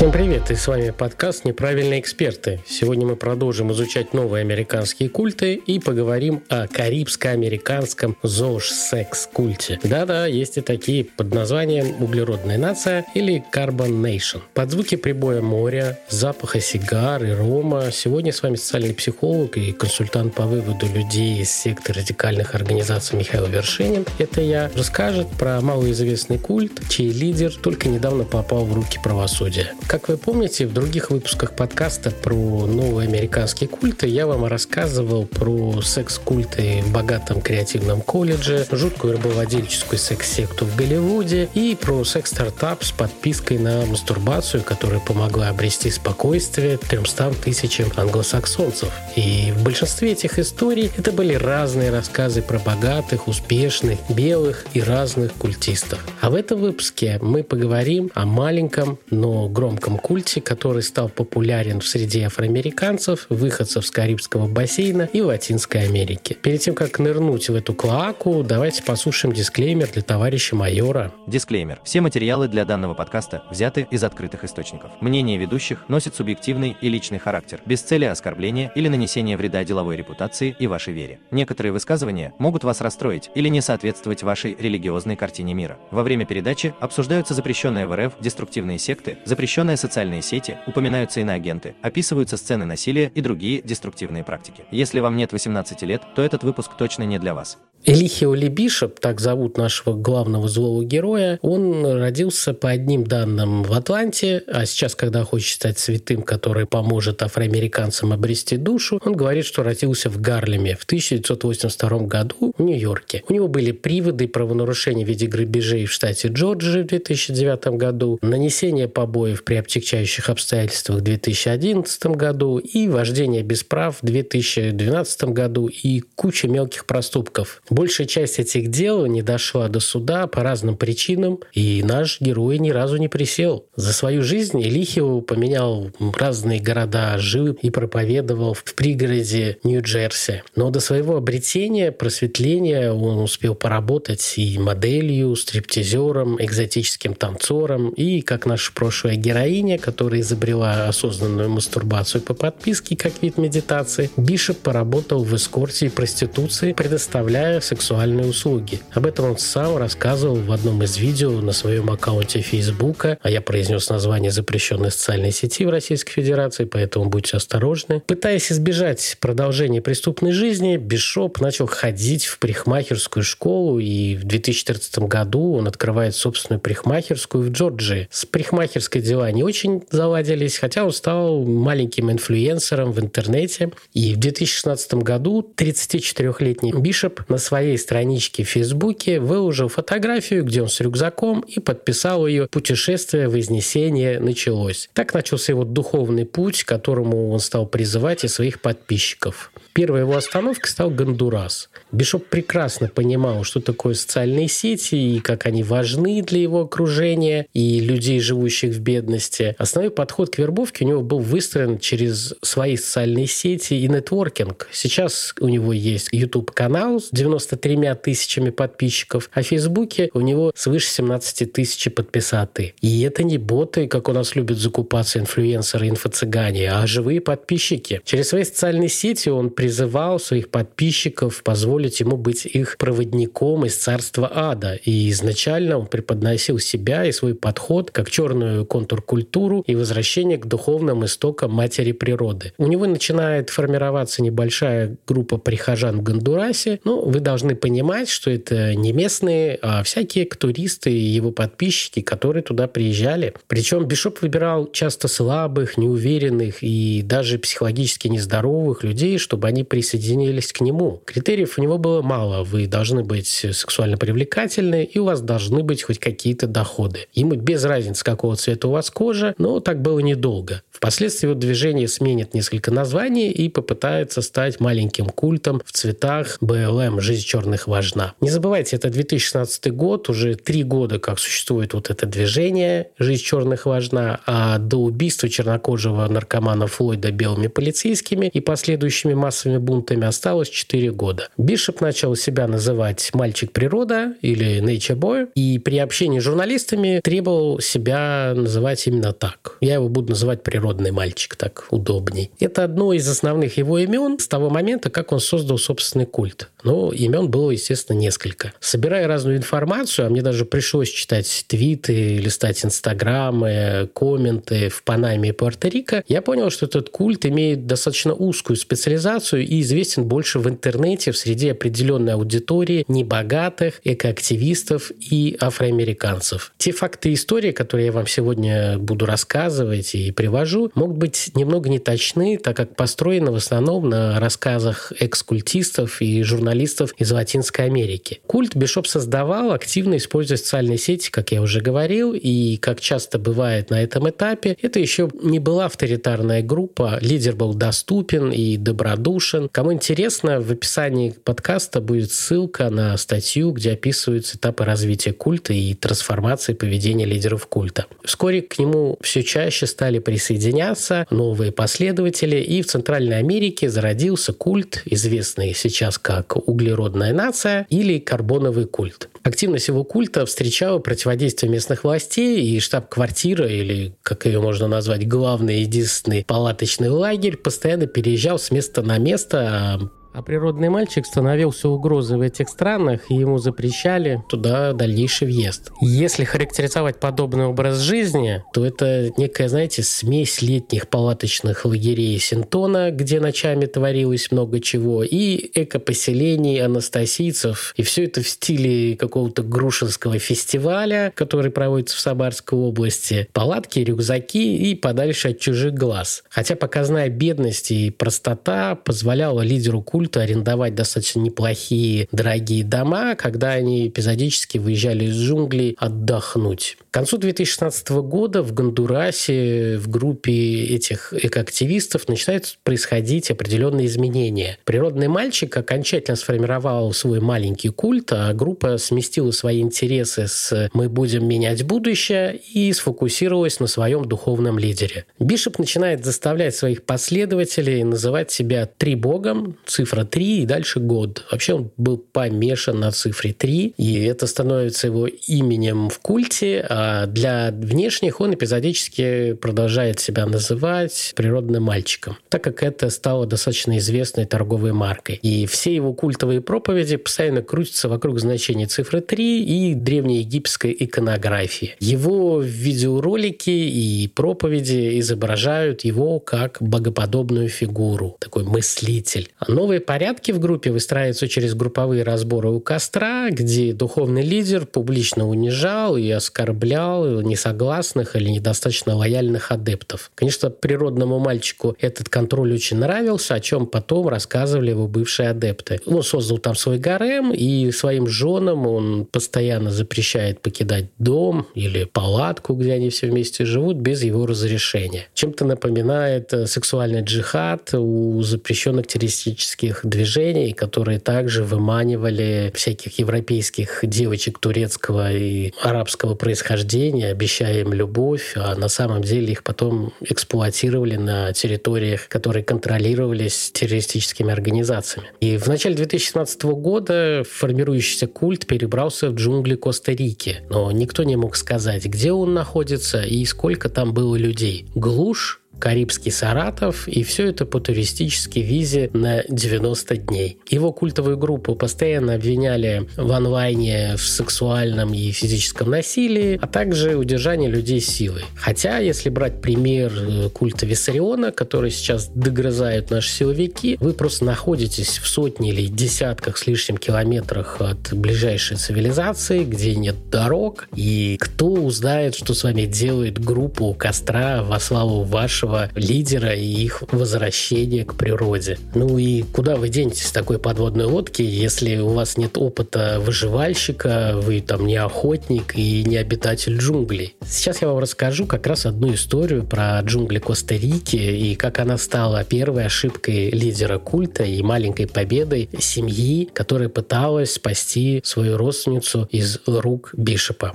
Всем привет, и с вами подкаст «Неправильные эксперты». Сегодня мы продолжим изучать новые американские культы и поговорим о карибско-американском ЗОЖ-секс-культе. Да-да, есть и такие под названием «Углеродная нация» или «Carbon Nation». Под звуки прибоя моря, запаха сигар и рома сегодня с вами социальный психолог и консультант по выводу людей из секты радикальных организаций Михаил Вершинин. Это я расскажет про малоизвестный культ, чей лидер только недавно попал в руки правосудия. Как вы помните, в других выпусках подкаста про новые американские культы я вам рассказывал про секс-культы в богатом креативном колледже, жуткую рабовладельческую секс-секту в Голливуде и про секс-стартап с подпиской на мастурбацию, которая помогла обрести спокойствие 300 тысячам англосаксонцев. И в большинстве этих историй это были разные рассказы про богатых, успешных, белых и разных культистов. А в этом выпуске мы поговорим о маленьком, но громком громком культе, который стал популярен в среде афроамериканцев, выходцев с Карибского бассейна и Латинской Америки. Перед тем, как нырнуть в эту клоаку, давайте послушаем дисклеймер для товарища майора. Дисклеймер. Все материалы для данного подкаста взяты из открытых источников. Мнение ведущих носит субъективный и личный характер, без цели оскорбления или нанесения вреда деловой репутации и вашей вере. Некоторые высказывания могут вас расстроить или не соответствовать вашей религиозной картине мира. Во время передачи обсуждаются запрещенные в РФ деструктивные секты, запрещенные Запрещенные социальные сети, упоминаются иноагенты, описываются сцены насилия и другие деструктивные практики. Если вам нет 18 лет, то этот выпуск точно не для вас. Элихио Бишоп, так зовут нашего главного злого героя, он родился по одним данным в Атланте, а сейчас, когда хочет стать святым, который поможет афроамериканцам обрести душу, он говорит, что родился в Гарлеме в 1982 году в Нью-Йорке. У него были приводы правонарушений в виде грабежей в штате Джорджия в 2009 году, нанесение побоев при обтекчающих обстоятельствах в 2011 году и вождение без прав в 2012 году и куча мелких проступков. Большая часть этих дел не дошла до суда по разным причинам, и наш герой ни разу не присел. За свою жизнь Элихио поменял разные города, жил и проповедовал в пригороде Нью-Джерси. Но до своего обретения, просветления он успел поработать и моделью, стриптизером, экзотическим танцором, и, как наша прошлая героиня, которая изобрела осознанную мастурбацию по подписке как вид медитации, Бишоп поработал в эскорте и проституции, предоставляя сексуальные услуги. Об этом он сам рассказывал в одном из видео на своем аккаунте Фейсбука, а я произнес название запрещенной социальной сети в Российской Федерации, поэтому будьте осторожны. Пытаясь избежать продолжения преступной жизни, Бишоп начал ходить в парикмахерскую школу, и в 2014 году он открывает собственную парикмахерскую в Джорджии. С парикмахерской дела не очень заладились, хотя он стал маленьким инфлюенсером в интернете. И в 2016 году 34-летний Бишоп на своей страничке в Фейсбуке выложил фотографию, где он с рюкзаком и подписал ее «Путешествие Вознесения началось». Так начался его духовный путь, которому он стал призывать и своих подписчиков. Первой его остановкой стал Гондурас. Бишоп прекрасно понимал, что такое социальные сети и как они важны для его окружения и людей, живущих в бедности. Основной подход к вербовке у него был выстроен через свои социальные сети и нетворкинг. Сейчас у него есть YouTube-канал с 93 тысячами подписчиков, а в Фейсбуке у него свыше 17 тысяч подписаты. И это не боты, как у нас любят закупаться инфлюенсеры, инфо-цыгане, а живые подписчики. Через свои социальные сети он призывал своих подписчиков позволить ему быть их проводником из царства ада. И изначально он преподносил себя и свой подход как черную контркультуру и возвращение к духовным истокам матери природы. У него начинает формироваться небольшая группа прихожан в Гондурасе. Ну, вы должны понимать, что это не местные, а всякие туристы и его подписчики, которые туда приезжали. Причем Бишоп выбирал часто слабых, неуверенных и даже психологически нездоровых людей, чтобы они присоединились к нему. Критериев у него было мало. Вы должны быть сексуально привлекательны, и у вас должны быть хоть какие-то доходы. Ему без разницы, какого цвета у вас кожа, но так было недолго. Впоследствии вот движение сменит несколько названий и попытается стать маленьким культом в цветах БЛМ «Жизнь черных важна». Не забывайте, это 2016 год, уже три года, как существует вот это движение «Жизнь черных важна», а до убийства чернокожего наркомана Флойда белыми полицейскими и последующими массовыми бунтами осталось 4 года. Бишоп начал себя называть «мальчик природа» или «nature boy», и при общении с журналистами требовал себя называть именно так. Я его буду называть «природный мальчик», так удобней. Это одно из основных его имен с того момента, как он создал собственный культ. Но имен было, естественно, несколько. Собирая разную информацию, а мне даже пришлось читать твиты, листать инстаграмы, комменты в Панаме и Пуэрто-Рико, я понял, что этот культ имеет достаточно узкую специализацию и известен больше в интернете в среде определенной аудитории небогатых, экоактивистов и афроамериканцев. Те факты и истории, которые я вам сегодня буду рассказывать и привожу, могут быть немного неточны, так как построены в основном на рассказах экскультистов и журналистов из Латинской Америки. Культ Бишоп создавал, активно используя социальные сети, как я уже говорил, и как часто бывает на этом этапе, это еще не была авторитарная группа, лидер был доступен и добродушен. Кому интересно, в описании подкаста будет ссылка на статью, где описываются этапы развития культа и трансформации поведения лидеров культа. Вскоре к нему все чаще стали присоединяться новые последователи, и в Центральной Америке зародился культ, известный сейчас как углеродная нация или карбоновый культ. Активность его культа встречала противодействие местных властей, и штаб-квартира, или, как ее можно назвать, главный единственный палаточный лагерь, постоянно переезжал с места на место, а природный мальчик становился угрозой в этих странах, и ему запрещали туда дальнейший въезд. Если характеризовать подобный образ жизни, то это некая, знаете, смесь летних палаточных лагерей Синтона, где ночами творилось много чего, и экопоселений анастасийцев. И все это в стиле какого-то грушинского фестиваля, который проводится в Сабарской области. Палатки, рюкзаки и подальше от чужих глаз. Хотя показная бедность и простота позволяла лидеру культа культа арендовать достаточно неплохие, дорогие дома, когда они эпизодически выезжали из джунглей отдохнуть. К концу 2016 года в Гондурасе в группе этих экоактивистов начинают происходить определенные изменения. Природный мальчик окончательно сформировал свой маленький культ, а группа сместила свои интересы с «мы будем менять будущее» и сфокусировалась на своем духовном лидере. Бишоп начинает заставлять своих последователей называть себя три богом, цифрой цифра 3 и дальше год. Вообще он был помешан на цифре 3, и это становится его именем в культе, а для внешних он эпизодически продолжает себя называть природным мальчиком, так как это стало достаточно известной торговой маркой. И все его культовые проповеди постоянно крутятся вокруг значения цифры 3 и древнеегипетской иконографии. Его видеоролики и проповеди изображают его как богоподобную фигуру, такой мыслитель. А новые порядки в группе выстраиваются через групповые разборы у костра, где духовный лидер публично унижал и оскорблял несогласных или недостаточно лояльных адептов. Конечно, природному мальчику этот контроль очень нравился, о чем потом рассказывали его бывшие адепты. Он создал там свой гарем, и своим женам он постоянно запрещает покидать дом или палатку, где они все вместе живут, без его разрешения. Чем-то напоминает э, сексуальный джихад у запрещенных террористических таких движений, которые также выманивали всяких европейских девочек турецкого и арабского происхождения, обещая им любовь, а на самом деле их потом эксплуатировали на территориях, которые контролировались террористическими организациями. И в начале 2017 года формирующийся культ перебрался в джунгли Коста-Рики, но никто не мог сказать, где он находится и сколько там было людей. Глушь Карибский Саратов, и все это по туристической визе на 90 дней. Его культовую группу постоянно обвиняли в онлайне в сексуальном и физическом насилии, а также удержании людей силой. Хотя, если брать пример э, культа Виссариона, который сейчас догрызают наши силовики, вы просто находитесь в сотне или десятках с лишним километрах от ближайшей цивилизации, где нет дорог, и кто узнает, что с вами делает группа у костра во славу вашего великого лидера и их возвращение к природе. Ну и куда вы денетесь с такой подводной лодки, если у вас нет опыта выживальщика, вы там не охотник и не обитатель джунглей? Сейчас я вам расскажу как раз одну историю про джунгли Коста-Рики и как она стала первой ошибкой лидера культа и маленькой победой семьи, которая пыталась спасти свою родственницу из рук Бишопа.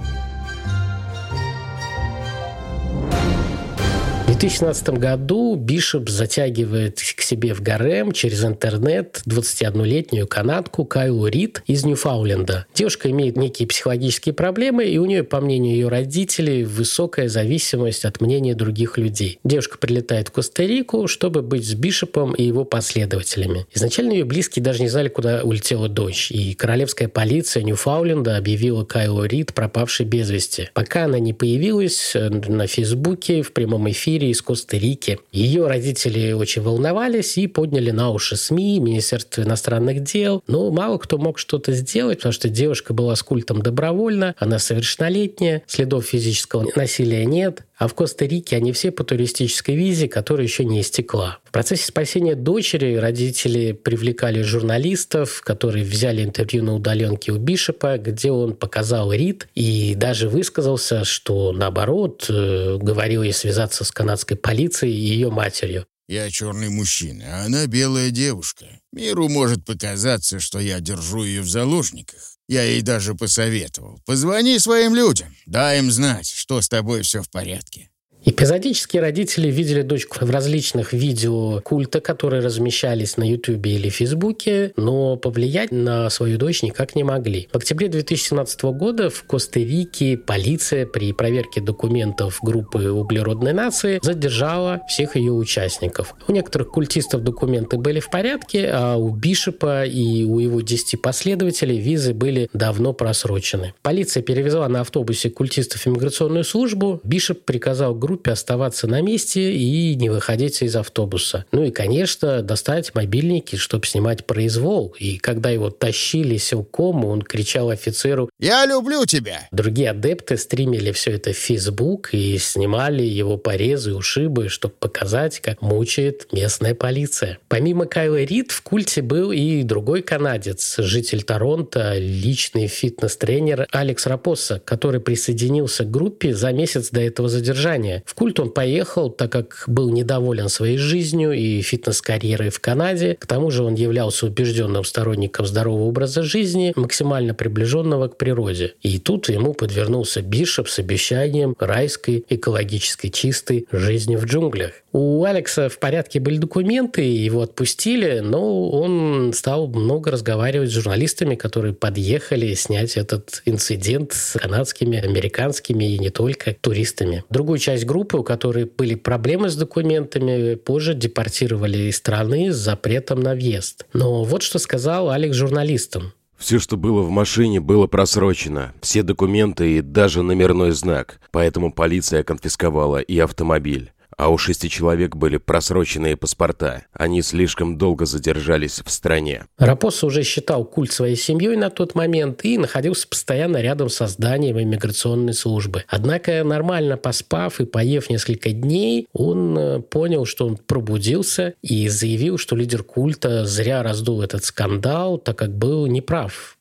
2017 году Бишоп затягивает к себе в гарем через интернет 21-летнюю канадку Кайлу Рид из Ньюфауленда. Девушка имеет некие психологические проблемы, и у нее, по мнению ее родителей, высокая зависимость от мнения других людей. Девушка прилетает в Коста-Рику, чтобы быть с Бишопом и его последователями. Изначально ее близкие даже не знали, куда улетела дочь, и королевская полиция Ньюфауленда объявила Кайлу Рид пропавшей без вести. Пока она не появилась э, на Фейсбуке в прямом эфире из Коста-Рики. Ее родители очень волновались и подняли на уши СМИ, Министерство иностранных дел. Но мало кто мог что-то сделать, потому что девушка была с культом добровольно, она совершеннолетняя, следов физического насилия нет. А в Коста-Рике они все по туристической визе, которая еще не истекла. В процессе спасения дочери родители привлекали журналистов, которые взяли интервью на удаленке у Бишопа, где он показал Рид и даже высказался, что наоборот, э, говорил ей связаться с канадской полицией и ее матерью. Я черный мужчина, а она белая девушка. Миру может показаться, что я держу ее в заложниках. Я ей даже посоветовал. Позвони своим людям, дай им знать, что с тобой все в порядке. Эпизодически родители видели дочку в различных видео культа, которые размещались на Ютубе или Фейсбуке, но повлиять на свою дочь никак не могли. В октябре 2017 года в Коста-Рике полиция при проверке документов группы углеродной нации задержала всех ее участников. У некоторых культистов документы были в порядке, а у Бишопа и у его 10 последователей визы были давно просрочены. Полиция перевезла на автобусе культистов иммиграционную службу. Бишоп приказал группе группе оставаться на месте и не выходить из автобуса. Ну и, конечно, достать мобильники, чтобы снимать произвол. И когда его тащили силком, он кричал офицеру «Я люблю тебя!». Другие адепты стримили все это в Facebook и снимали его порезы ушибы, чтобы показать, как мучает местная полиция. Помимо Кайла Рид в культе был и другой канадец, житель Торонто, личный фитнес-тренер Алекс Рапоса, который присоединился к группе за месяц до этого задержания. В культ он поехал, так как был недоволен своей жизнью и фитнес-карьерой в Канаде. К тому же он являлся убежденным сторонником здорового образа жизни, максимально приближенного к природе. И тут ему подвернулся Бишоп с обещанием райской, экологически чистой жизни в джунглях. У Алекса в порядке были документы, его отпустили, но он стал много разговаривать с журналистами, которые подъехали снять этот инцидент с канадскими, американскими и не только туристами. Другую часть группы, у которой были проблемы с документами, позже депортировали из страны с запретом на въезд. Но вот что сказал Алекс журналистам. Все, что было в машине, было просрочено. Все документы и даже номерной знак. Поэтому полиция конфисковала и автомобиль а у шести человек были просроченные паспорта. Они слишком долго задержались в стране. Рапоса уже считал культ своей семьей на тот момент и находился постоянно рядом со зданием иммиграционной службы. Однако, нормально поспав и поев несколько дней, он э, понял, что он пробудился и заявил, что лидер культа зря раздул этот скандал, так как был неправ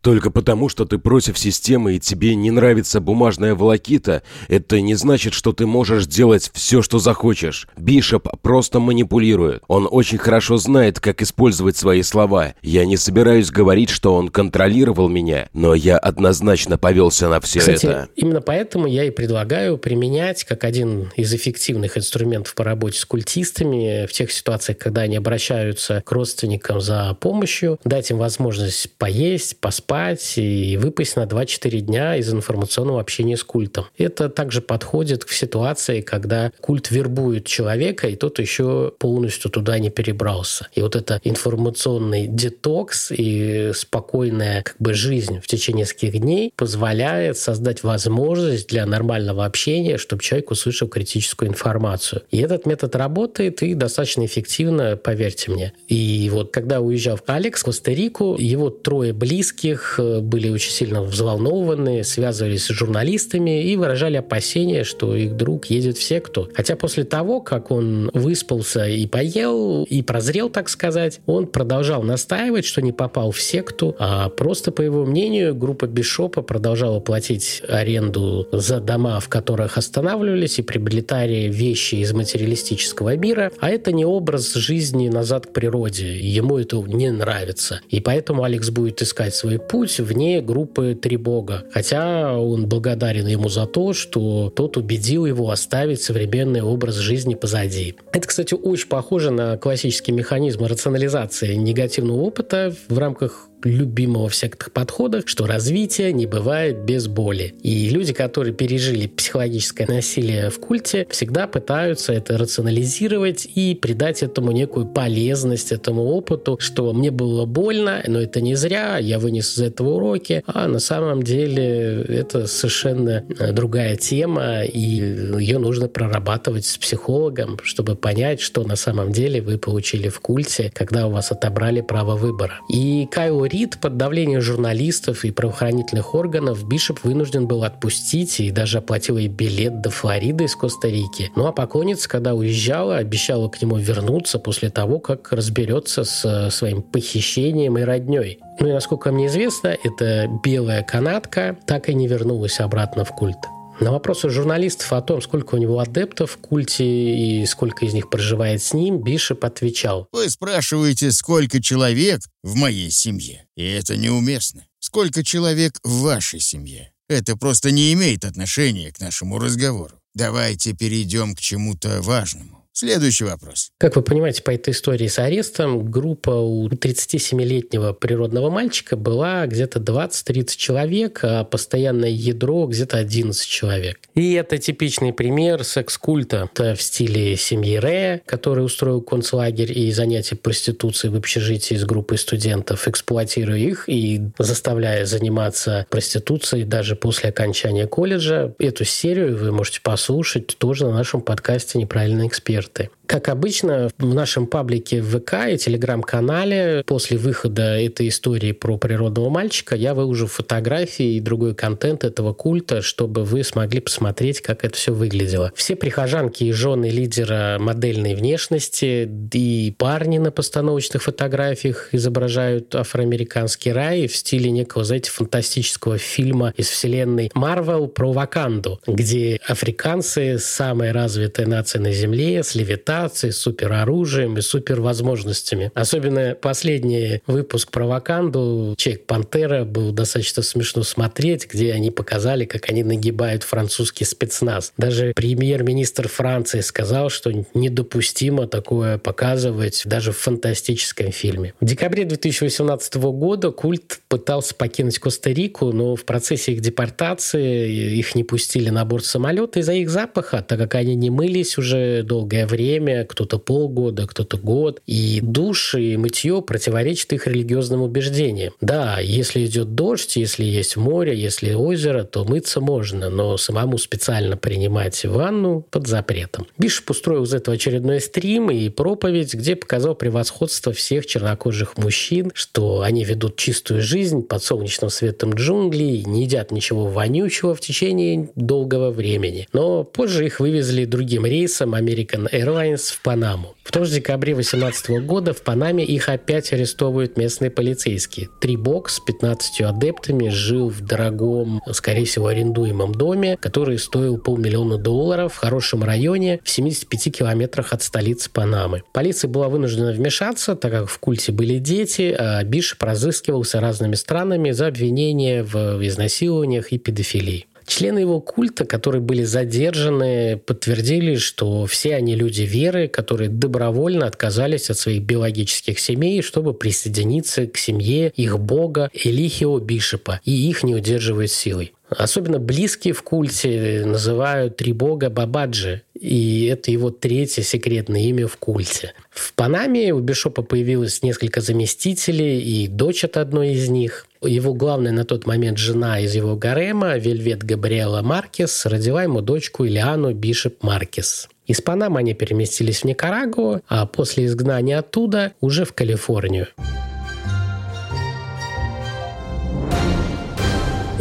только потому, что ты против системы и тебе не нравится бумажная волокита, это не значит, что ты можешь делать все, что захочешь. Бишоп просто манипулирует. Он очень хорошо знает, как использовать свои слова. Я не собираюсь говорить, что он контролировал меня, но я однозначно повелся на все Кстати, это. именно поэтому я и предлагаю применять как один из эффективных инструментов по работе с культистами в тех ситуациях, когда они обращаются к родственникам за помощью, дать им возможность поесть, поспать, спать и выпасть на 2-4 дня из информационного общения с культом. Это также подходит к ситуации, когда культ вербует человека, и тот еще полностью туда не перебрался. И вот это информационный детокс и спокойная как бы жизнь в течение нескольких дней позволяет создать возможность для нормального общения, чтобы человек услышал критическую информацию. И этот метод работает и достаточно эффективно, поверьте мне. И вот когда уезжал Алекс в Коста-Рику, его трое близких них э, были очень сильно взволнованы, связывались с журналистами и выражали опасения, что их друг едет в секту. Хотя после того, как он выспался и поел, и прозрел, так сказать, он продолжал настаивать, что не попал в секту, а просто, по его мнению, группа Бишопа продолжала платить аренду за дома, в которых останавливались, и приобретали вещи из материалистического мира, а это не образ жизни назад к природе. Ему это не нравится. И поэтому Алекс будет искать свой путь вне группы «Три бога». Хотя он благодарен ему за то, что тот убедил его оставить современный образ жизни позади. Это, кстати, очень похоже на классический механизм рационализации негативного опыта в рамках любимого в сектах подходах, что развитие не бывает без боли. И люди, которые пережили психологическое насилие в культе, всегда пытаются это рационализировать и придать этому некую полезность, этому опыту, что мне было больно, но это не зря, я вынес из этого уроки, а на самом деле это совершенно э, другая тема, и ее нужно прорабатывать с психологом, чтобы понять, что на самом деле вы получили в культе, когда у вас отобрали право выбора. И Кайл Рид под давлением журналистов и правоохранительных органов Бишоп вынужден был отпустить и даже оплатил ей билет до Флориды из Коста-Рики. Ну а покойница, когда уезжала, обещала к нему вернуться после того, как разберется с э, своим похищением и родней. Ну и насколько мне известно, эта белая канатка так и не вернулась обратно в культ. На вопросы журналистов о том, сколько у него адептов в культе и сколько из них проживает с ним, Бишоп отвечал. Вы спрашиваете, сколько человек в моей семье, и это неуместно. Сколько человек в вашей семье? Это просто не имеет отношения к нашему разговору. Давайте перейдем к чему-то важному. Следующий вопрос. Как вы понимаете, по этой истории с арестом группа у 37-летнего природного мальчика была где-то 20-30 человек, а постоянное ядро где-то 11 человек. И это типичный пример секс-культа. Это в стиле семьи Ре, который устроил концлагерь и занятия проституцией в общежитии с группой студентов, эксплуатируя их и заставляя заниматься проституцией даже после окончания колледжа. Эту серию вы можете послушать тоже на нашем подкасте «Неправильный эксперт» эксперты. Как обычно, в нашем паблике в ВК и Телеграм-канале после выхода этой истории про природного мальчика я выложу фотографии и другой контент этого культа, чтобы вы смогли посмотреть, как это все выглядело. Все прихожанки и жены лидера модельной внешности и парни на постановочных фотографиях изображают афроамериканский рай в стиле некого, знаете, фантастического фильма из вселенной Марвел про Ваканду, где африканцы, самая развитая нация на Земле, с левитацией, мутацией, супероружием и супервозможностями. Особенно последний выпуск про Ваканду «Чек Пантера» был достаточно смешно смотреть, где они показали, как они нагибают французский спецназ. Даже премьер-министр Франции сказал, что недопустимо такое показывать даже в фантастическом фильме. В декабре 2018 года культ пытался покинуть Коста-Рику, но в процессе их депортации их не пустили на борт самолета из-за их запаха, так как они не мылись уже долгое время, время, кто-то полгода, кто-то год. И душ и мытье противоречит их религиозным убеждениям. Да, если идет дождь, если есть море, если озеро, то мыться можно, но самому специально принимать ванну под запретом. Бишоп устроил из этого очередной стрим и проповедь, где показал превосходство всех чернокожих мужчин, что они ведут чистую жизнь под солнечным светом джунглей, не едят ничего вонючего в течение долгого времени. Но позже их вывезли другим рейсом American Airlines Аэрос в Панаму. В том же декабре 2018 года в Панаме их опять арестовывают местные полицейские. Три бокс с 15 адептами жил в дорогом, скорее всего, арендуемом доме, который стоил полмиллиона долларов в хорошем районе в 75 километрах от столицы Панамы. Полиция была вынуждена вмешаться, так как в культе были дети, а Бишоп разыскивался разными странами за обвинения в изнасилованиях и педофилии. Члены его культа, которые были задержаны, подтвердили, что все они люди веры, которые добровольно отказались от своих биологических семей, чтобы присоединиться к семье их бога Элихио Бишопа, и их не удерживает силой. Особенно близкие в культе называют три бога Бабаджи, и это его третье секретное имя в культе. В Панаме у Бишопа появилось несколько заместителей, и дочь от одной из них. Его главная на тот момент жена из его гарема, Вельвет Габриэла Маркес, родила ему дочку Ильяну Бишоп Маркес. Из Панамы они переместились в Никарагуа, а после изгнания оттуда уже в Калифорнию.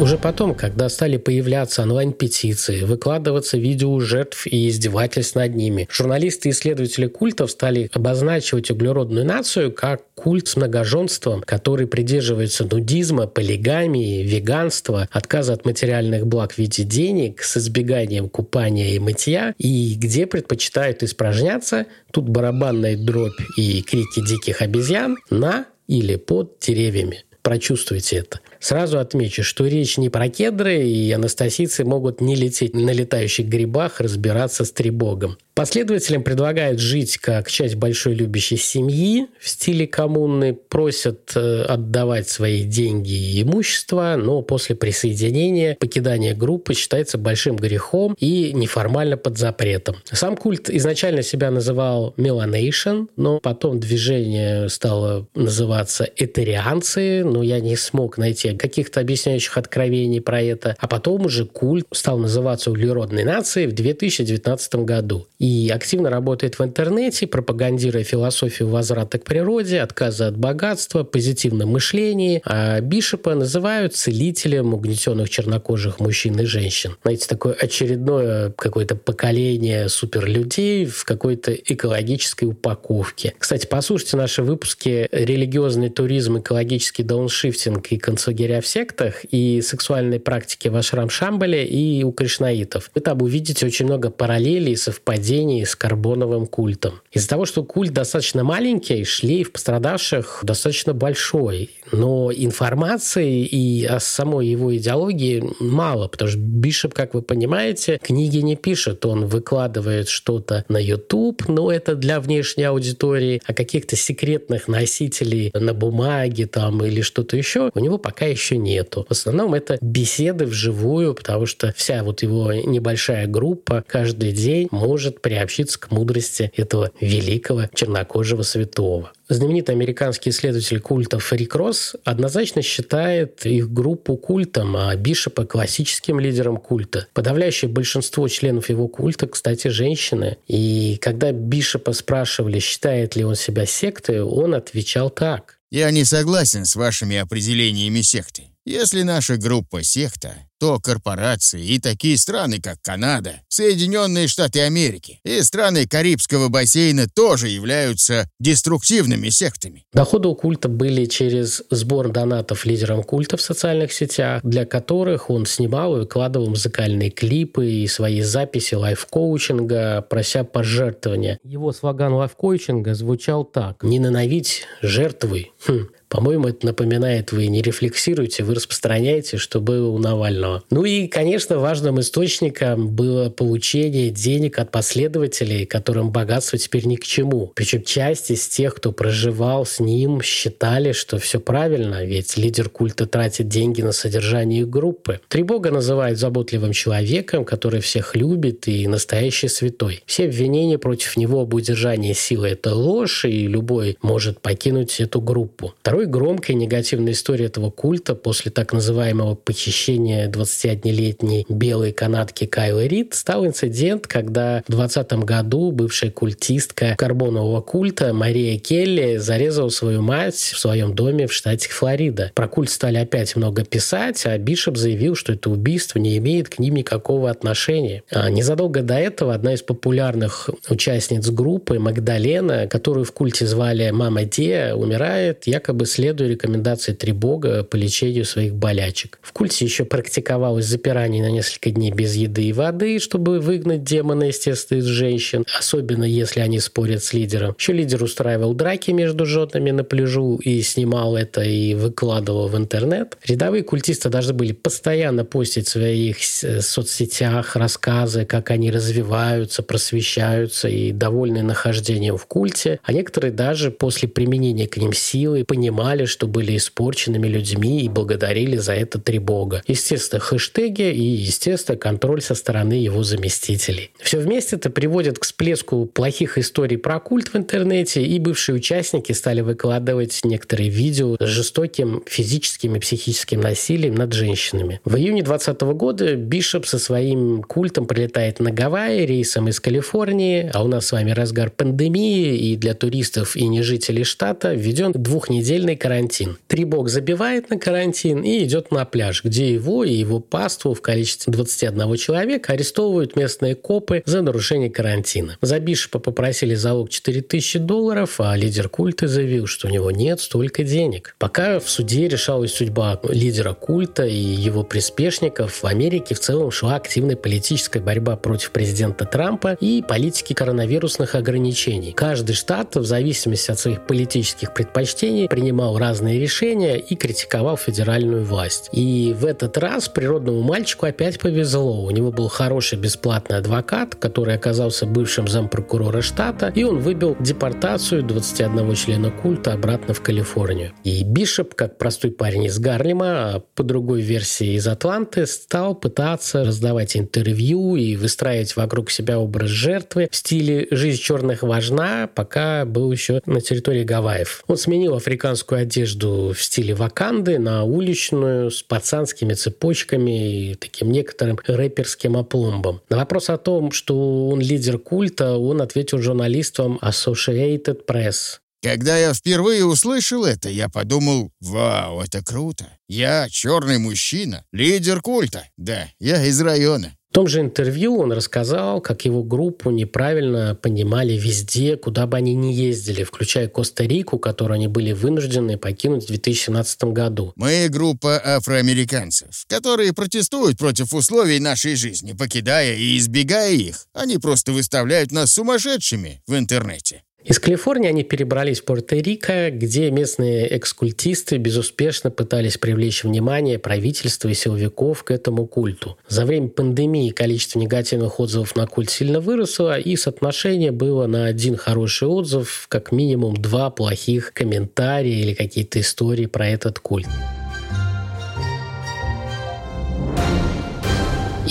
Уже потом, когда стали появляться онлайн-петиции, выкладываться видео жертв и издевательств над ними, журналисты и исследователи культов стали обозначивать углеродную нацию как культ с многоженством, который придерживается нудизма, полигамии, веганства, отказа от материальных благ в виде денег с избеганием купания и мытья, и где предпочитают испражняться, тут барабанная дробь и крики диких обезьян, на или под деревьями. Прочувствуйте это. Сразу отмечу, что речь не про кедры, и анастасийцы могут не лететь на летающих грибах, разбираться с трибогом. Последователям предлагают жить как часть большой любящей семьи в стиле коммуны, просят э, отдавать свои деньги и имущество, но после присоединения покидание группы считается большим грехом и неформально под запретом. Сам культ изначально себя называл Melanation, но потом движение стало называться этерианцы, но я не смог найти каких-то объясняющих откровений про это. А потом уже культ стал называться углеродной нацией в 2019 году. И активно работает в интернете, пропагандируя философию возврата к природе, отказа от богатства, позитивном мышлении. А Бишопа называют целителем угнетенных чернокожих мужчин и женщин. Знаете, такое очередное какое-то поколение суперлюдей в какой-то экологической упаковке. Кстати, послушайте наши выпуски «Религиозный туризм, экологический дауншифтинг и концлагеря в сектах» и «Сексуальные практики в Ашрам-Шамбале» и у кришнаитов. Вы там увидите очень много параллелей и совпадений с карбоновым культом. Из-за того, что культ достаточно маленький, шлейф пострадавших достаточно большой. Но информации и о самой его идеологии мало, потому что Бишоп, как вы понимаете, книги не пишет. Он выкладывает что-то на YouTube, но это для внешней аудитории, а каких-то секретных носителей на бумаге там или что-то еще у него пока еще нету. В основном это беседы вживую, потому что вся вот его небольшая группа каждый день может приобщиться к мудрости этого великого чернокожего святого. Знаменитый американский исследователь культов Рик Росс однозначно считает их группу культом, а Бишопа классическим лидером культа. Подавляющее большинство членов его культа, кстати, женщины. И когда Бишопа спрашивали, считает ли он себя сектой, он отвечал так. «Я не согласен с вашими определениями секты. Если наша группа секта, то корпорации и такие страны, как Канада, Соединенные Штаты Америки и страны Карибского бассейна тоже являются деструктивными сектами. Доходы у культа были через сбор донатов лидерам культа в социальных сетях, для которых он снимал и выкладывал музыкальные клипы и свои записи лайф-коучинга, прося пожертвования. Его слоган лайф-коучинга звучал так. «Не ненавидь, жертвуй». Хм. По-моему, это напоминает, вы не рефлексируете, вы распространяете, что было у Навального. Ну и, конечно, важным источником было получение денег от последователей, которым богатство теперь ни к чему. Причем часть из тех, кто проживал с ним, считали, что все правильно, ведь лидер культа тратит деньги на содержание их группы. Трибога называют заботливым человеком, который всех любит и настоящий святой. Все обвинения против него об удержании силы – это ложь, и любой может покинуть эту группу. Второй громкой негативной историей этого культа после так называемого похищения 21-летней белой канадки Кайлы Рид стал инцидент, когда в 2020 году бывшая культистка карбонового культа Мария Келли зарезала свою мать в своем доме в штате Флорида. Про культ стали опять много писать, а Бишоп заявил, что это убийство не имеет к ним никакого отношения. А незадолго до этого одна из популярных участниц группы, Магдалена, которую в культе звали Мама Де, умирает якобы следуя рекомендации Трибога по лечению своих болячек. В культе еще практиковалось запирание на несколько дней без еды и воды, чтобы выгнать демона, естественно, из женщин, особенно если они спорят с лидером. Еще лидер устраивал драки между женами на пляжу и снимал это и выкладывал в интернет. Рядовые культисты должны были постоянно постить в своих соцсетях рассказы, как они развиваются, просвещаются и довольны нахождением в культе. А некоторые даже после применения к ним силы понимали, что были испорченными людьми и благодарили за это три бога. Естественно, хэштеги и, естественно, контроль со стороны его заместителей. Все вместе это приводит к всплеску плохих историй про культ в интернете, и бывшие участники стали выкладывать некоторые видео с жестоким физическим и психическим насилием над женщинами. В июне 2020 года Бишоп со своим культом прилетает на Гавайи рейсом из Калифорнии, а у нас с вами разгар пандемии, и для туристов и не жителей штата введен двухнедельный карантин. Три бог забивает на карантин и идет на пляж, где его и паству в количестве 21 человека арестовывают местные копы за нарушение карантина. За Бишопа попросили залог 4000 долларов, а лидер культа заявил, что у него нет столько денег. Пока в суде решалась судьба лидера культа и его приспешников, в Америке в целом шла активная политическая борьба против президента Трампа и политики коронавирусных ограничений. Каждый штат в зависимости от своих политических предпочтений принимал разные решения и критиковал федеральную власть. И в этот раз природному мальчику опять повезло. У него был хороший бесплатный адвокат, который оказался бывшим зампрокурора штата, и он выбил депортацию 21 члена культа обратно в Калифорнию. И Бишоп, как простой парень из Гарлема, а по другой версии из Атланты, стал пытаться раздавать интервью и выстраивать вокруг себя образ жертвы в стиле «жизнь черных важна», пока был еще на территории Гавайев. Он сменил африканскую одежду в стиле ваканды на уличную с пацанскими цепочками и таким некоторым рэперским опломбом. На вопрос о том, что он лидер культа, он ответил журналистам Associated Press. Когда я впервые услышал это, я подумал, вау, это круто. Я черный мужчина, лидер культа. Да, я из района. В том же интервью он рассказал, как его группу неправильно понимали везде, куда бы они ни ездили, включая Коста-Рику, которую они были вынуждены покинуть в 2017 году. Мы группа афроамериканцев, которые протестуют против условий нашей жизни, покидая и избегая их. Они просто выставляют нас сумасшедшими в интернете. Из Калифорнии они перебрались в Пуэрто-Рико, где местные экскультисты безуспешно пытались привлечь внимание правительства и силовиков к этому культу. За время пандемии количество негативных отзывов на культ сильно выросло, и соотношение было на один хороший отзыв, как минимум два плохих комментария или какие-то истории про этот культ.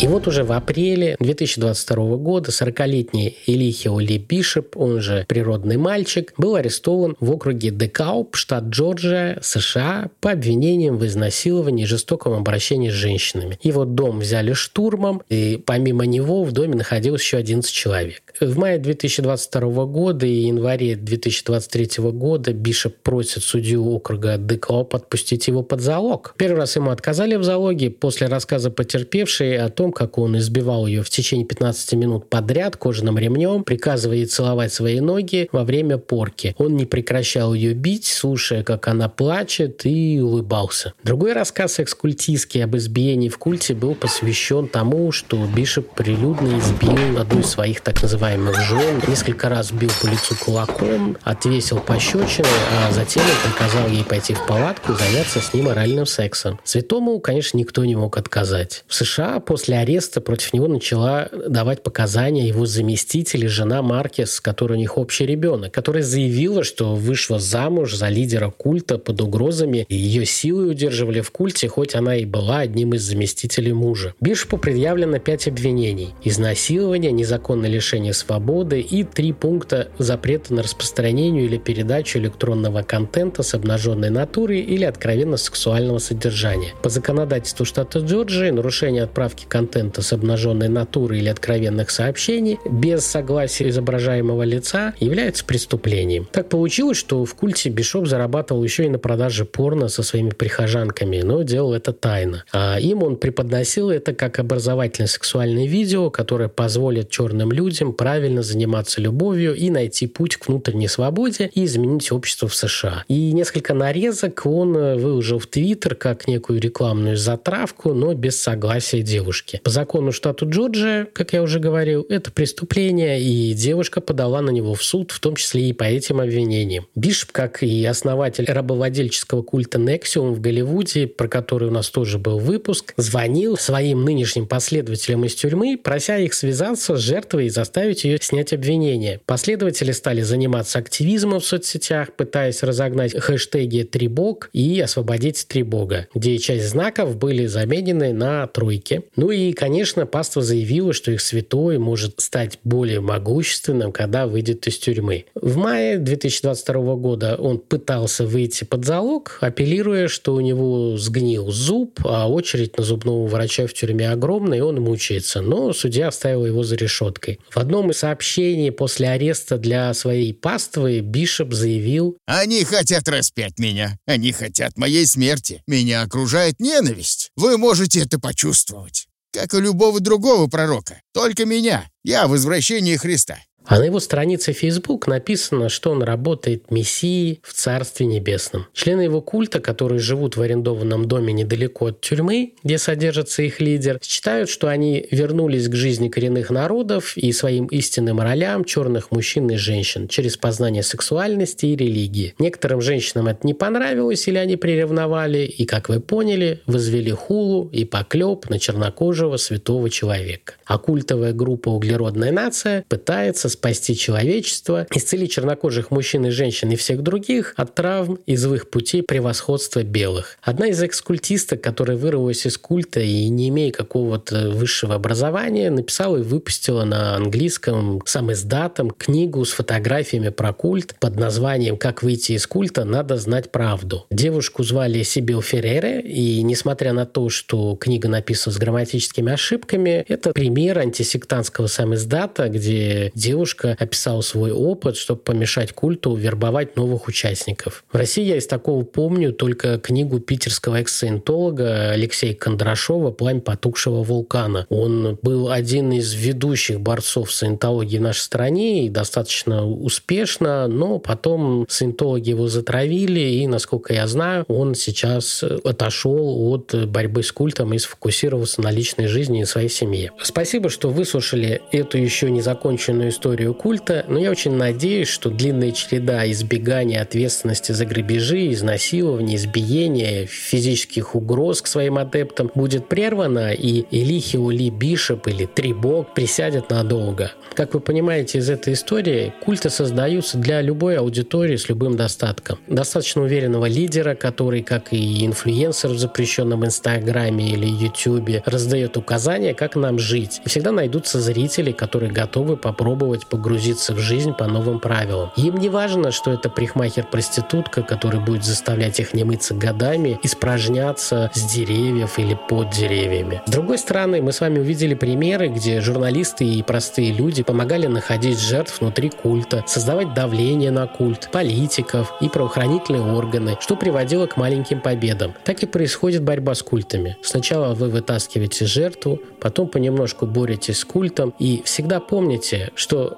И вот уже в апреле 2022 года 40-летний Элихио Ли Бишоп, он же природный мальчик, был арестован в округе Декауп, штат Джорджия, США, по обвинениям в изнасиловании и жестоком обращении с женщинами. Его дом взяли штурмом, и помимо него в доме находилось еще 11 человек. В мае 2022 года и январе 2023 года Бишоп просит судью округа Декауп отпустить его под залог. Первый раз ему отказали в залоге после рассказа потерпевшей о том, как он избивал ее в течение 15 минут подряд кожаным ремнем, приказывая ей целовать свои ноги во время порки. Он не прекращал ее бить, слушая, как она плачет, и улыбался. Другой рассказ экскультистский об избиении в культе был посвящен тому, что Бишоп прилюдно избил одну из своих так называемых жен, несколько раз бил по лицу кулаком, отвесил пощечины, а затем он приказал ей пойти в палатку и заняться с ним оральным сексом. Святому, конечно, никто не мог отказать. В США после ареста против него начала давать показания его заместитель и жена Маркес, с которой у них общий ребенок, которая заявила, что вышла замуж за лидера культа под угрозами, и ее силой удерживали в культе, хоть она и была одним из заместителей мужа. Бишопу предъявлено пять обвинений. Изнасилование, незаконное лишение свободы и три пункта запрета на распространение или передачу электронного контента с обнаженной натурой или откровенно сексуального содержания. По законодательству штата Джорджия нарушение отправки контента с обнаженной натурой или откровенных сообщений без согласия изображаемого лица является преступлением. Так получилось, что в культе Бишоп зарабатывал еще и на продаже порно со своими прихожанками, но делал это тайно. А им он преподносил это как образовательное сексуальное видео, которое позволит черным людям правильно заниматься любовью и найти путь к внутренней свободе и изменить общество в США. И несколько нарезок он выложил в Твиттер как некую рекламную затравку, но без согласия девушки. Девушки. По закону штата Джорджия, как я уже говорил, это преступление, и девушка подала на него в суд, в том числе и по этим обвинениям. Бишоп, как и основатель рабовладельческого культа Нексиум в Голливуде, про который у нас тоже был выпуск, звонил своим нынешним последователям из тюрьмы, прося их связаться с жертвой и заставить ее снять обвинения. Последователи стали заниматься активизмом в соцсетях, пытаясь разогнать хэштеги «Трибог» и «Освободить Трибога», где часть знаков были заменены на тройки. Ну и, конечно, паства заявила, что их святой может стать более могущественным, когда выйдет из тюрьмы. В мае 2022 года он пытался выйти под залог, апеллируя, что у него сгнил зуб, а очередь на зубного врача в тюрьме огромная, и он мучается. Но судья оставил его за решеткой. В одном из сообщений после ареста для своей паствы Бишоп заявил «Они хотят распять меня. Они хотят моей смерти. Меня окружает ненависть. Вы можете это почувствовать. Как и любого другого пророка. Только меня. Я возвращение Христа. А на его странице Facebook написано, что он работает мессией в Царстве Небесном. Члены его культа, которые живут в арендованном доме недалеко от тюрьмы, где содержится их лидер, считают, что они вернулись к жизни коренных народов и своим истинным ролям черных мужчин и женщин через познание сексуальности и религии. Некоторым женщинам это не понравилось или они приревновали, и, как вы поняли, возвели хулу и поклеп на чернокожего святого человека. А культовая группа «Углеродная нация» пытается спасти человечество, исцелить чернокожих мужчин и женщин и всех других от травм из их путей превосходства белых. Одна из экскультисток, которая вырвалась из культа и не имея какого-то высшего образования, написала и выпустила на английском сам издатом книгу с фотографиями про культ под названием «Как выйти из культа, надо знать правду». Девушку звали Сибил Феррере, и несмотря на то, что книга написана с грамматическими ошибками, это пример антисектантского сам издата, где девушка девушка описала свой опыт, чтобы помешать культу вербовать новых участников. В России я из такого помню только книгу питерского эксцентолога Алексея Кондрашова «Пламя потухшего вулкана». Он был один из ведущих борцов саентологии в нашей стране и достаточно успешно, но потом саентологи его затравили, и, насколько я знаю, он сейчас отошел от борьбы с культом и сфокусировался на личной жизни и своей семье. Спасибо, что выслушали эту еще не законченную историю историю культа, но я очень надеюсь, что длинная череда избегания ответственности за грабежи, изнасилования, избиения, физических угроз к своим адептам будет прервана, и Элихио Ли Бишоп или Трибок присядет надолго. Как вы понимаете из этой истории, культы создаются для любой аудитории с любым достатком. Достаточно уверенного лидера, который, как и инфлюенсер в запрещенном Инстаграме или Ютубе, раздает указания, как нам жить. И всегда найдутся зрители, которые готовы попробовать погрузиться в жизнь по новым правилам. Им не важно, что это прихмахер-проститутка, который будет заставлять их не мыться годами, испражняться с деревьев или под деревьями. С другой стороны, мы с вами увидели примеры, где журналисты и простые люди помогали находить жертв внутри культа, создавать давление на культ, политиков и правоохранительные органы, что приводило к маленьким победам. Так и происходит борьба с культами. Сначала вы вытаскиваете жертву, потом понемножку боретесь с культом, и всегда помните,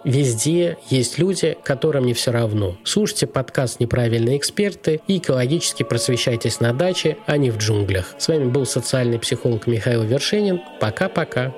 везде есть люди, которым не все равно. Слушайте подкаст «Неправильные эксперты» и экологически просвещайтесь на даче, а не в джунглях. С вами был социальный психолог Михаил Вершинин. Пока-пока.